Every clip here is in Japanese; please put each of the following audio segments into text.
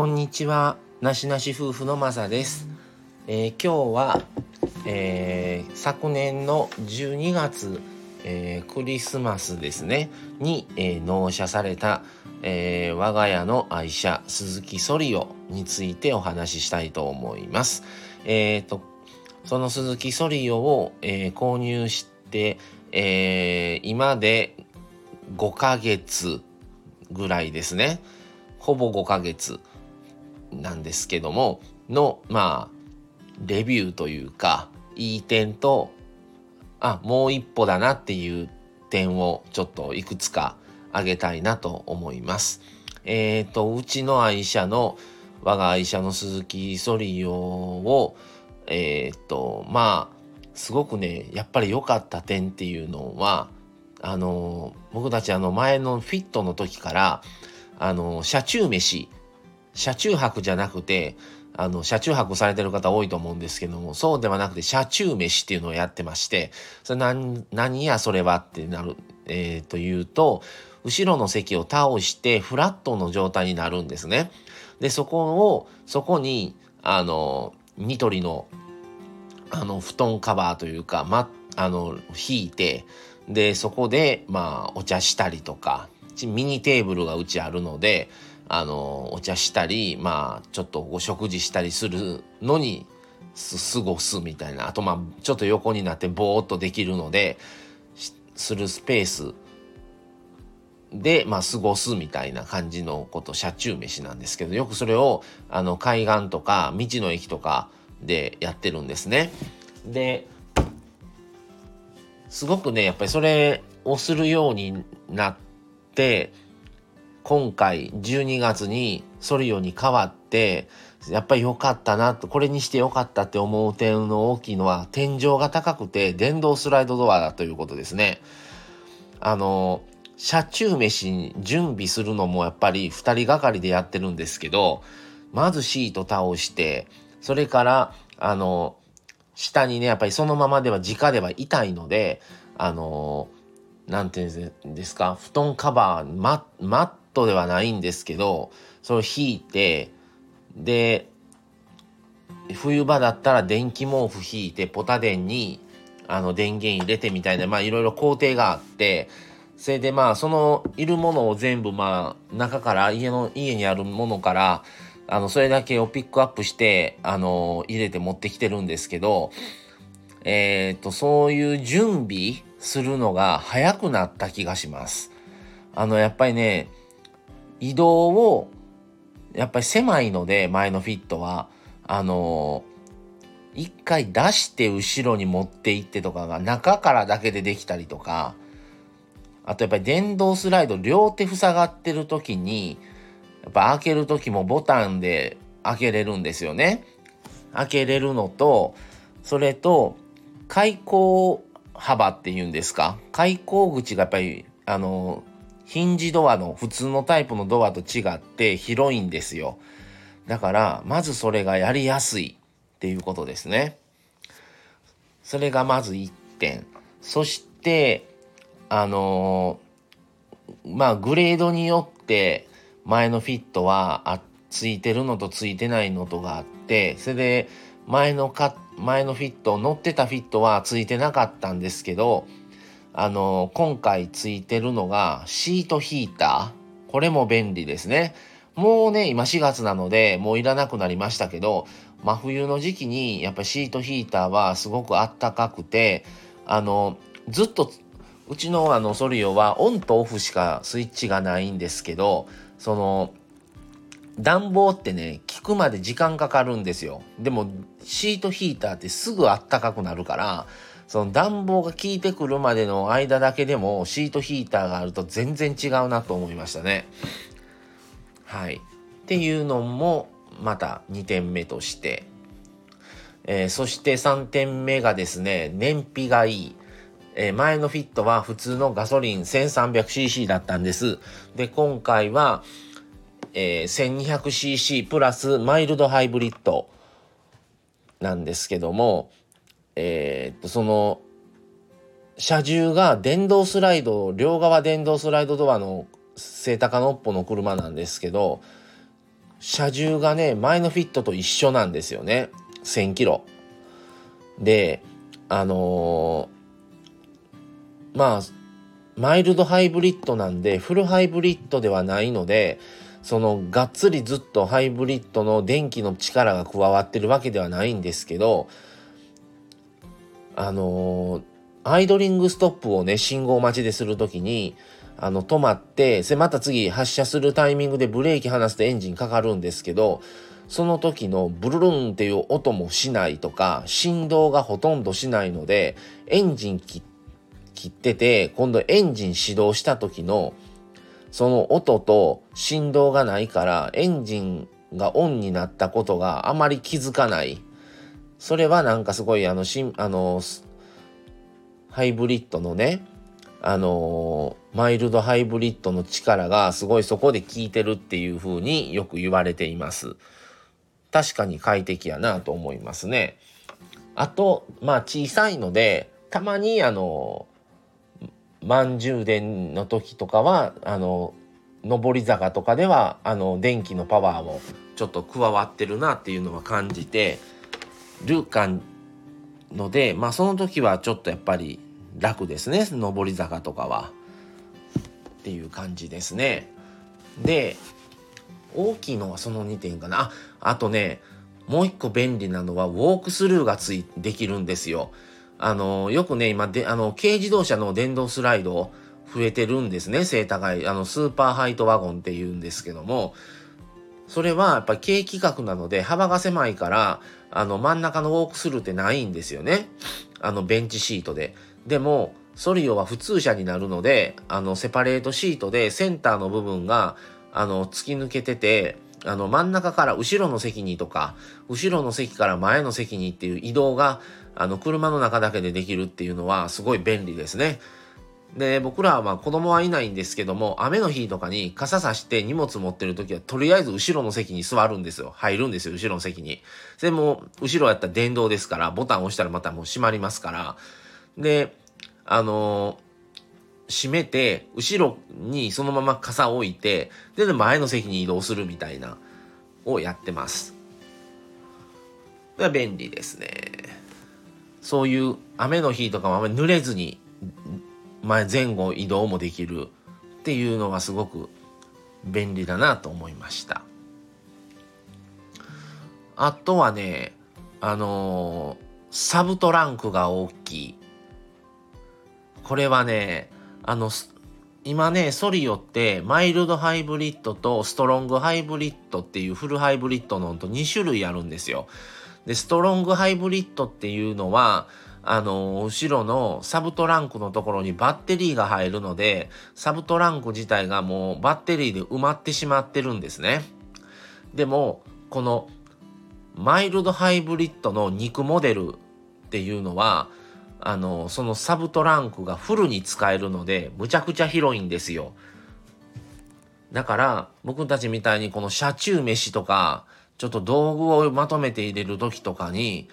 こんにちは、なしなし夫婦のまさです。えー、今日は、えー、昨年の12月、えー、クリスマスですねに、え納車された、え我が家の愛車鈴木ソリオについてお話ししたいと思います。えーと、その鈴木ソリオを、え購入して、え今で5ヶ月ぐらいですね。ほぼ5ヶ月なんですけどものまあレビューというかいい点とあもう一歩だなっていう点をちょっといくつか挙げたいなと思います。えっ、ー、とうちの愛車の我が愛車の鈴木ソリオをえっ、ー、とまあすごくねやっぱり良かった点っていうのはあの僕たちあの前のフィットの時からあの車中飯車中泊じゃなくてあの車中泊されてる方多いと思うんですけどもそうではなくて車中飯っていうのをやってましてそれ何何やそれはってなる、えー、というと後ろの席を倒してフラットの状態になるんですね。でそこをそこにあのニトリのあの布団カバーというか、ま、あの引いてでそこでまあお茶したりとかミニテーブルがうちあるのであのお茶したりまあちょっとお食事したりするのに過ごすみたいなあとまあちょっと横になってぼーっとできるのでするスペースで、まあ、過ごすみたいな感じのこと車中飯なんですけどよくそれをあの海岸とか道の駅とかでやってるんですね。ですごくねやっぱりそれをするようになって今回12月にソリオに変わってやっぱり良かったなとこれにして良かったって思う点の大きいのは天井が高くて電動スライドドアだということですね。あの車中飯に準備するのもやっぱり2人がかりでやってるんですけどまずシート倒してそれからあの下にねやっぱりそのままでは直では痛いのであの何て言うんですか布団カバーママットではないんですけどそれを引いてで冬場だったら電気毛布引いてポタ電にあの電源入れてみたいなまあいろいろ工程があってそれでまあそのいるものを全部まあ中から家の家にあるものからあのそれだけをピックアップしてあの入れて持ってきてるんですけどえっ、とそういう準備するのが早くなった気がします。あのやっぱりね移動をやっぱり狭いので前のフィットは。あの一回出して後ろに持っていってとかが中からだけでできたりとか。あとやっぱり電動スライド両手塞がってる時にやっぱ開ける時もボタンで開けれるんですよね。開けれるのとそれと開口幅っていうんですか。開口口がやっぱりあのヒンジドアの普通のタイプのドアと違って広いんですよ。だからまずそれがやりやすいっていうことですね。それがまず1点。そしてあのー、まあグレードによって前のフィットはあついてるのとついてないのとがあってそれで前のか前のフィット乗ってたフィットはついてなかったんですけどあの、今回ついてるのがシートヒーター。これも便利ですね。もうね、今4月なので、もういらなくなりましたけど、真冬の時期にやっぱシートヒーターはすごくあったかくて、あの、ずっと、うちのあのソリオはオンとオフしかスイッチがないんですけど、その、暖房ってね、効くまで時間かかるんですよ。でも、シートヒーターってすぐあったかくなるから、その暖房が効いてくるまでの間だけでもシートヒーターがあると全然違うなと思いましたね。はい。っていうのもまた2点目として、えー、そして3点目がですね、燃費がいい。え、前のフィットは普通のガソリン 1300cc だったんです。で、今回は、えー、1200cc プラスマイルドハイブリッドなんですけども、えー、っと、その、車重が電動スライド、両側電動スライドドアの背高のっぽの車なんですけど、車重がね、前のフィットと一緒なんですよね。1000キロ。で、あのー、まあ、マイルドハイブリッドなんで、フルハイブリッドではないので、そのがっつりずっとハイブリッドの電気の力が加わってるわけではないんですけど、あの、アイドリングストップをね、信号待ちでするときに、あの、止まって、また次発車するタイミングでブレーキ離すとエンジンかかるんですけど、その時のブルルンっていう音もしないとか、振動がほとんどしないので、エンジン切ってて、今度エンジン始動した時の、その音と振動がないから、エンジンがオンになったことがあまり気づかない。それはなんかすごいあの、しんあの、ハイブリッドのね、あの、マイルドハイブリッドの力がすごいそこで効いてるっていう風によく言われています。確かに快適やなと思いますね。あと、まあ小さいので、たまにあの、満充電の時とかは、あの、上り坂とかでは、あの、電気のパワーもちょっと加わってるなっていうのは感じてるかので、まあその時はちょっとやっぱり楽ですね上り坂とかは。っていう感じですね。で大きいのはその2点かなああとねもう一個便利なのはウォークスルーがついできるんですよ。あのよくね今であの軽自動車の電動スライド増えてるんですね背高いあのスーパーハイトワゴンっていうんですけどもそれはやっぱり軽規格なので幅が狭いからあの真ん中のウォークスルーってないんですよねあのベンチシートででも、ソリオは普通車になるので、あの、セパレートシートでセンターの部分が、あの、突き抜けてて、あの、真ん中から後ろの席にとか、後ろの席から前の席にっていう移動が、あの、車の中だけでできるっていうのは、すごい便利ですね。で、僕らはまあ子供はいないんですけども、雨の日とかに傘さして荷物持ってる時は、とりあえず後ろの席に座るんですよ。入るんですよ、後ろの席に。でも、後ろやったら電動ですから、ボタン押したらまたもう閉まりますから、で、あのー、閉めて、後ろにそのまま傘を置いて、で、前の席に移動するみたいな、をやってます。便利ですね。そういう雨の日とかもあんまり濡れずに、前前後移動もできるっていうのはすごく便利だなと思いました。あとはね、あのー、サブトランクが大きい。これはね、あの、今ね、ソリオってマイルドハイブリッドとストロングハイブリッドっていうフルハイブリッドのと2種類あるんですよ。で、ストロングハイブリッドっていうのは、あの、後ろのサブトランクのところにバッテリーが入るので、サブトランク自体がもうバッテリーで埋まってしまってるんですね。でも、このマイルドハイブリッドの肉モデルっていうのは、あの、そのサブトランクがフルに使えるので、むちゃくちゃ広いんですよ。だから、僕たちみたいにこの車中飯とか、ちょっと道具をまとめて入れる時とかに、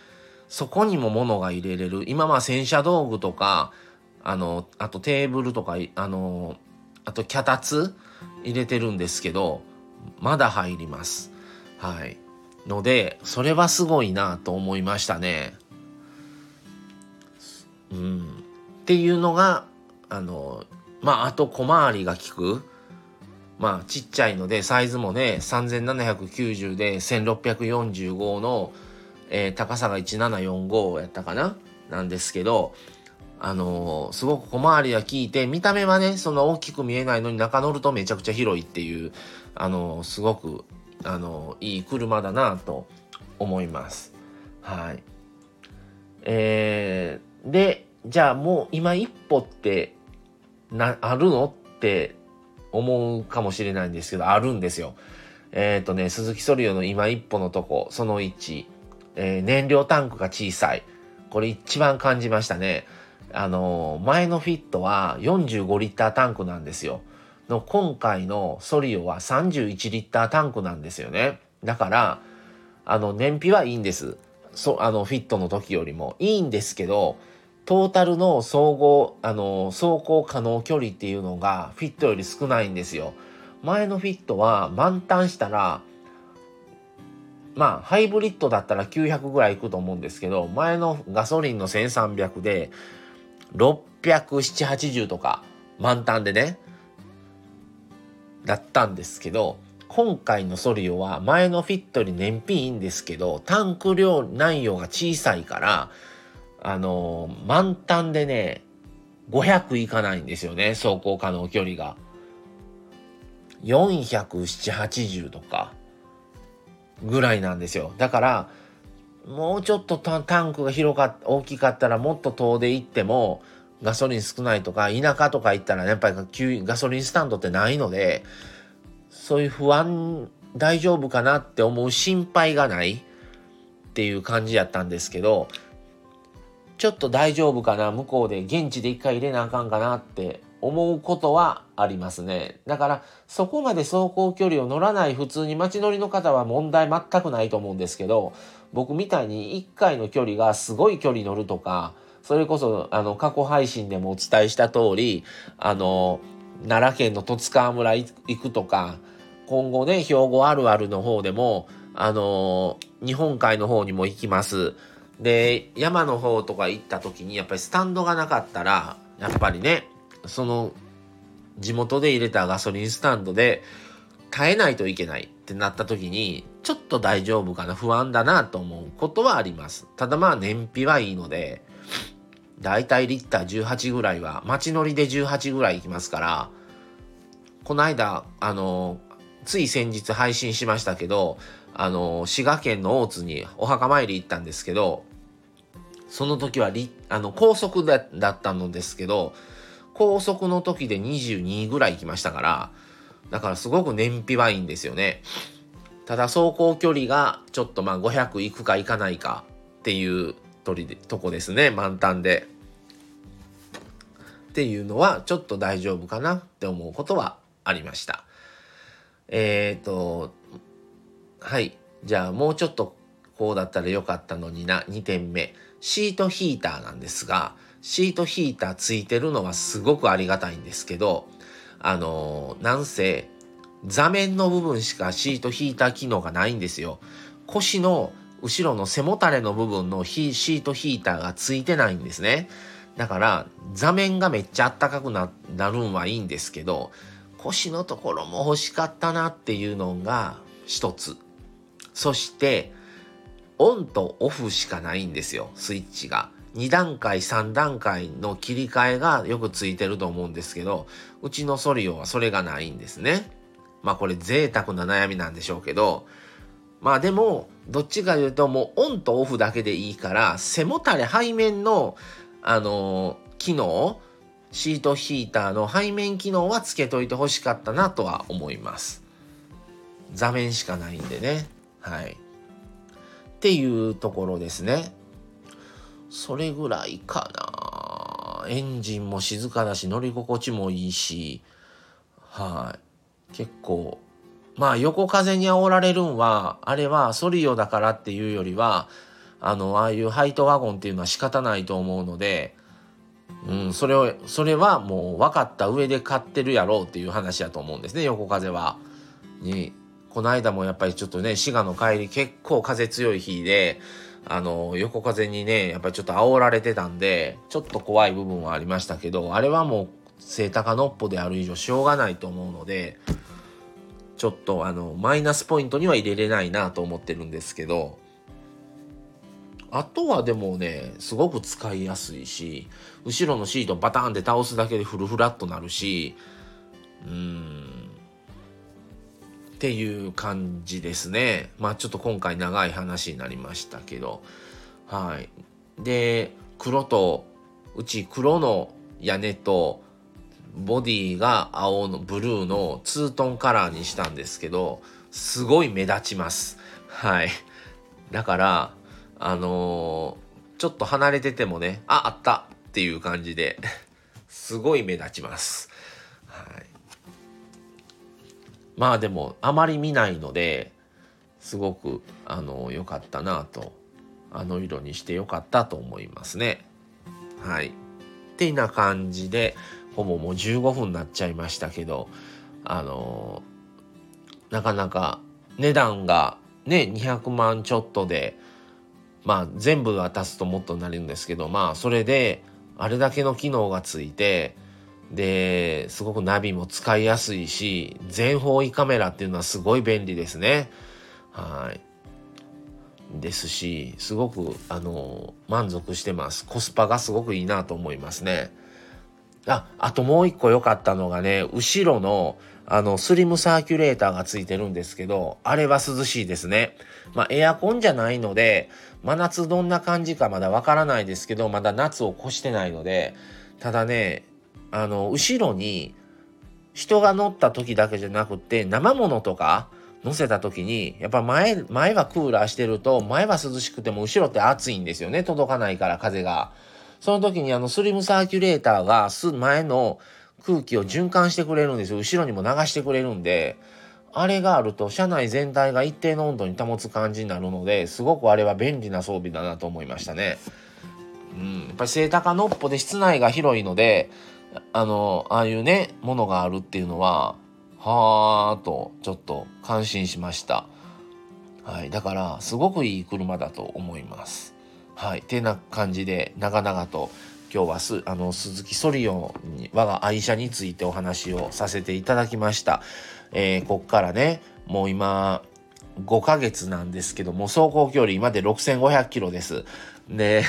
そこにも物が入れれる。今まあ洗車道具とか、あの、あとテーブルとか、あの、あと脚立入れてるんですけど、まだ入ります。はい。ので、それはすごいなと思いましたね。うん、っていうのがあのまああと小回りが利くまあちっちゃいのでサイズもね3790で1645の、えー、高さが1745やったかな？なんですけどあのー、すごく小回りが効いて見た目はねその大きく見えないのに中乗るとめちゃくちゃ広いっていうあのー、すごくあのいい車だなと思います。はい。えー、で、じゃあもう今一歩ってな、あるの？って思うかもしれないんですけど、あるんですよ。えっ、ー、とね、鈴木ソリオの今一歩のとこ、その1、えー、燃料タンクが小さい。これ一番感じましたね。あのー、前のフィットは45リッタータンクなんですよ。の今回のソリオは31リッタータンクなんですよね。だから、あの、燃費はいいんです。そあの、フィットの時よりも。いいんですけど、トータルの総合、あの、走行可能距離っていうのがフィットより少ないんですよ。前のフィットは満タンしたらまあハイブリッドだったら900ぐらいいくと思うんですけど前のガソリンの1300で67080とか満タンでねだったんですけど今回のソリオは前のフィットより燃費いいんですけどタンク量内容が小さいからあのー、満タンでね500いかないんですよね走行可能距離が。47080とかぐらいなんですよ。だからもうちょっとタンクが広かっ大きかったらもっと遠出行ってもガソリン少ないとか田舎とか行ったらねやっぱりガソリンスタンドってないのでそういう不安大丈夫かなって思う心配がないっていう感じやったんですけどちょっと大丈夫かな向こうで現地で一回入れなあかんかなって思うことはありますね。だからそこまで走行距離を乗らない普通に街乗りの方は問題全くないと思うんですけど僕みたいに1回の距離がすごい距離乗るとかそれこそあの過去配信でもお伝えした通りあの奈良県の十津川村行くとか今後ね兵庫あるあるの方でもあの日本海の方にも行きます。で山の方とか行った時にやっぱりスタンドがなかったらやっぱりねその地元で入れたガソリンスタンドで耐えないといけないってなった時にちょっと大丈夫かな不安だなと思うことはあります。ただまあ燃費はいいのでだいたいリッター18ぐらいは街乗りで18ぐらい行きますからこの間あのつい先日配信しましたけどあの滋賀県の大津にお墓参り行ったんですけどその時はあの高速だったのですけど高速の時で22ぐらい行きましたから、だからすごく燃費はいいんですよね。ただ走行距離がちょっとまあ500行くか行かないかっていう鳥でとこですね、満タンで。っていうのはちょっと大丈夫かなって思うことはありました。えっ、ー、と、はい。じゃあもうちょっとこうだったらよかったのにな、2点目。シートヒーターなんですが、シートヒーターついてるのはすごくありがたいんですけど、あの、なんせ、座面の部分しかシートヒーター機能がないんですよ。腰の後ろの背もたれの部分のシートヒーターがついてないんですね。だから座面がめっちゃあったかくなるんはいいんですけど腰のところも欲しかったなっていうのが一つ。そしてオンとオフしかないんですよスイッチが。2段階3段階の切り替えがよくついてると思うんですけどうちのソリオはそれがないんですね。まあこれ贅沢な悩みなんでしょうけどまあでもどっちかというともうオンとオフだけでいいから背もたれ背面のあの、機能シートヒーターの背面機能はつけといてほしかったなとは思います。座面しかないんでね。はい。っていうところですね。それぐらいかな。エンジンも静かだし、乗り心地もいいし、はい。結構、まあ横風に煽られるんは、あれはソリオだからっていうよりは、あの、ああいうハイトワゴンっていうのは仕方ないと思うので、うん、それを、それはもう分かった上で買ってるやろうっていう話だと思うんですね、横風は。に、この間もやっぱりちょっとね、滋賀の帰り結構風強い日で、あの、横風にね、やっぱりちょっと煽られてたんで、ちょっと怖い部分はありましたけど、あれはもう、セイタカノッポである以上しょうがないと思うので、ちょっとあの、マイナスポイントには入れれないなと思ってるんですけど、あとはでもね、すごく使いやすいし、後ろのシートバターンって倒すだけでフルフラットなるし、うーん、っていう感じですね。まあちょっと今回長い話になりましたけど。はい。で、黒と、うち黒の屋根と、ボディが青のブルーのツートンカラーにしたんですけど、すごい目立ちます。はい。だから、あのー、ちょっと離れててもね、あ、あったっていう感じで、すごい目立ちます。はい。まあでもあまり見ないのですごくあの良かったなとあの色にして良かったと思いますね。はい。ってな感じでほぼもう15分になっちゃいましたけどあのなかなか値段がね200万ちょっとでまあ全部渡すともっとなるんですけどまあそれであれだけの機能がついてですごくナビも使いやすいし全方位カメラっていうのはすごい便利ですね。はい。ですしすごくあの満足してます。コスパがすごくいいなと思いますね。ああともう一個良かったのがね後ろのあのスリムサーキュレーターがついてるんですけどあれは涼しいですね。まあエアコンじゃないので真夏どんな感じかまだわからないですけどまだ夏を越してないのでただねあの後ろに人が乗った時だけじゃなくて生物とか乗せた時にやっぱ前前はクーラーしてると前は涼しくても後ろって暑いんですよね届かないから風が。その時にあのスリムサーキュレーターが前の空気を循環してくれるんですよ後ろにも流してくれるんであれがあると車内全体が一定の温度に保つ感じになるのですごくあれは便利な装備だなと思いましたね。うん、やっぱり背高のっぽで室内が広いのであのああいうねものがあるっていうのははあとちょっと感心しました。はい、だからすごくいい車だと思います。はい、てな感じで長々と今日はすあの鈴木ソリオンに我が愛車についてお話をさせていただきました。えー、こっからねもう今5ヶ月なんですけども走行距離今で6500キロです。で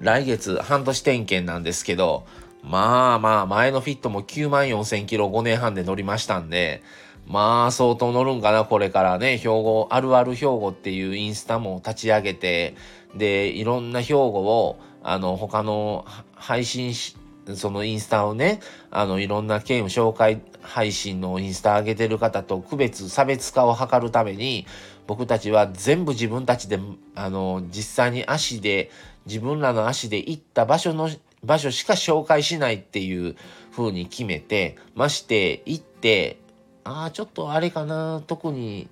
来月半年点検なんですけどまあまあ、前のフィットも9万4000キロ5年半で乗りましたんで、まあ相当乗るんかな、これからね。兵庫、あるある兵庫っていうインスタも立ち上げて、で、いろんな兵庫を、あの、他の配信し、そのインスタをね、あの、いろんなゲーム紹介配信のインスタ上げてる方と区別、差別化を図るために、僕たちは全部自分たちで、あの、実際に足で、自分らの足で行った場所の場所しか紹介しないっていう風に決めて、まして行って、ああ、ちょっとあれかな、特に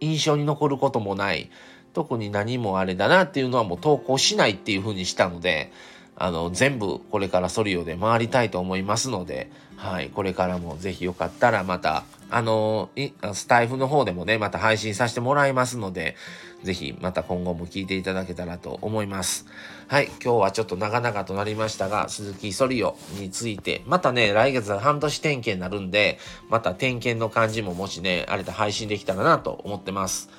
印象に残ることもない、特に何もあれだなっていうのはもう投稿しないっていう風にしたので、あの、全部これからソリオで回りたいと思いますので、はい、これからもぜひよかったらまた、あの、スタイフの方でもね、また配信させてもらいますので、ぜひまた今後も聞いていただけたらと思います。はい、今日はちょっと長々となりましたが、鈴木ソリオについて、またね、来月半年点検になるんで、また点検の感じももしね、あれで配信できたらなと思ってます。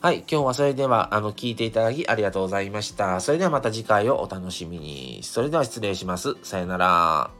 はい、今日はそれでは、あの、聞いていただきありがとうございました。それではまた次回をお楽しみに。それでは失礼します。さよなら。